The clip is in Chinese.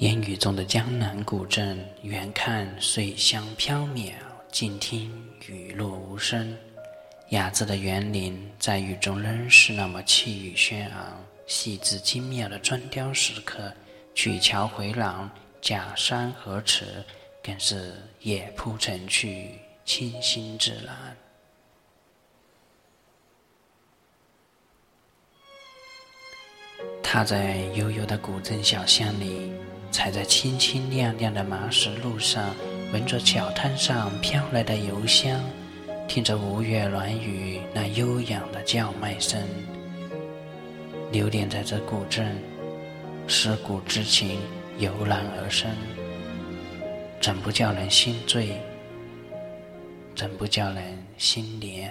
烟雨中的江南古镇，远看水乡缥缈，近听雨落无声。雅致的园林在雨中仍是那么气宇轩昂，细致精妙的砖雕石刻，曲桥回廊，假山河池，更是野铺成趣，清新自然。踏在悠悠的古镇小巷里。踩在清清亮亮的麻石路上，闻着小摊上飘来的油香，听着吴越软语那悠扬的叫卖声，流连在这古镇，思古之情油然而生，怎不叫人心醉？怎不叫人心怜？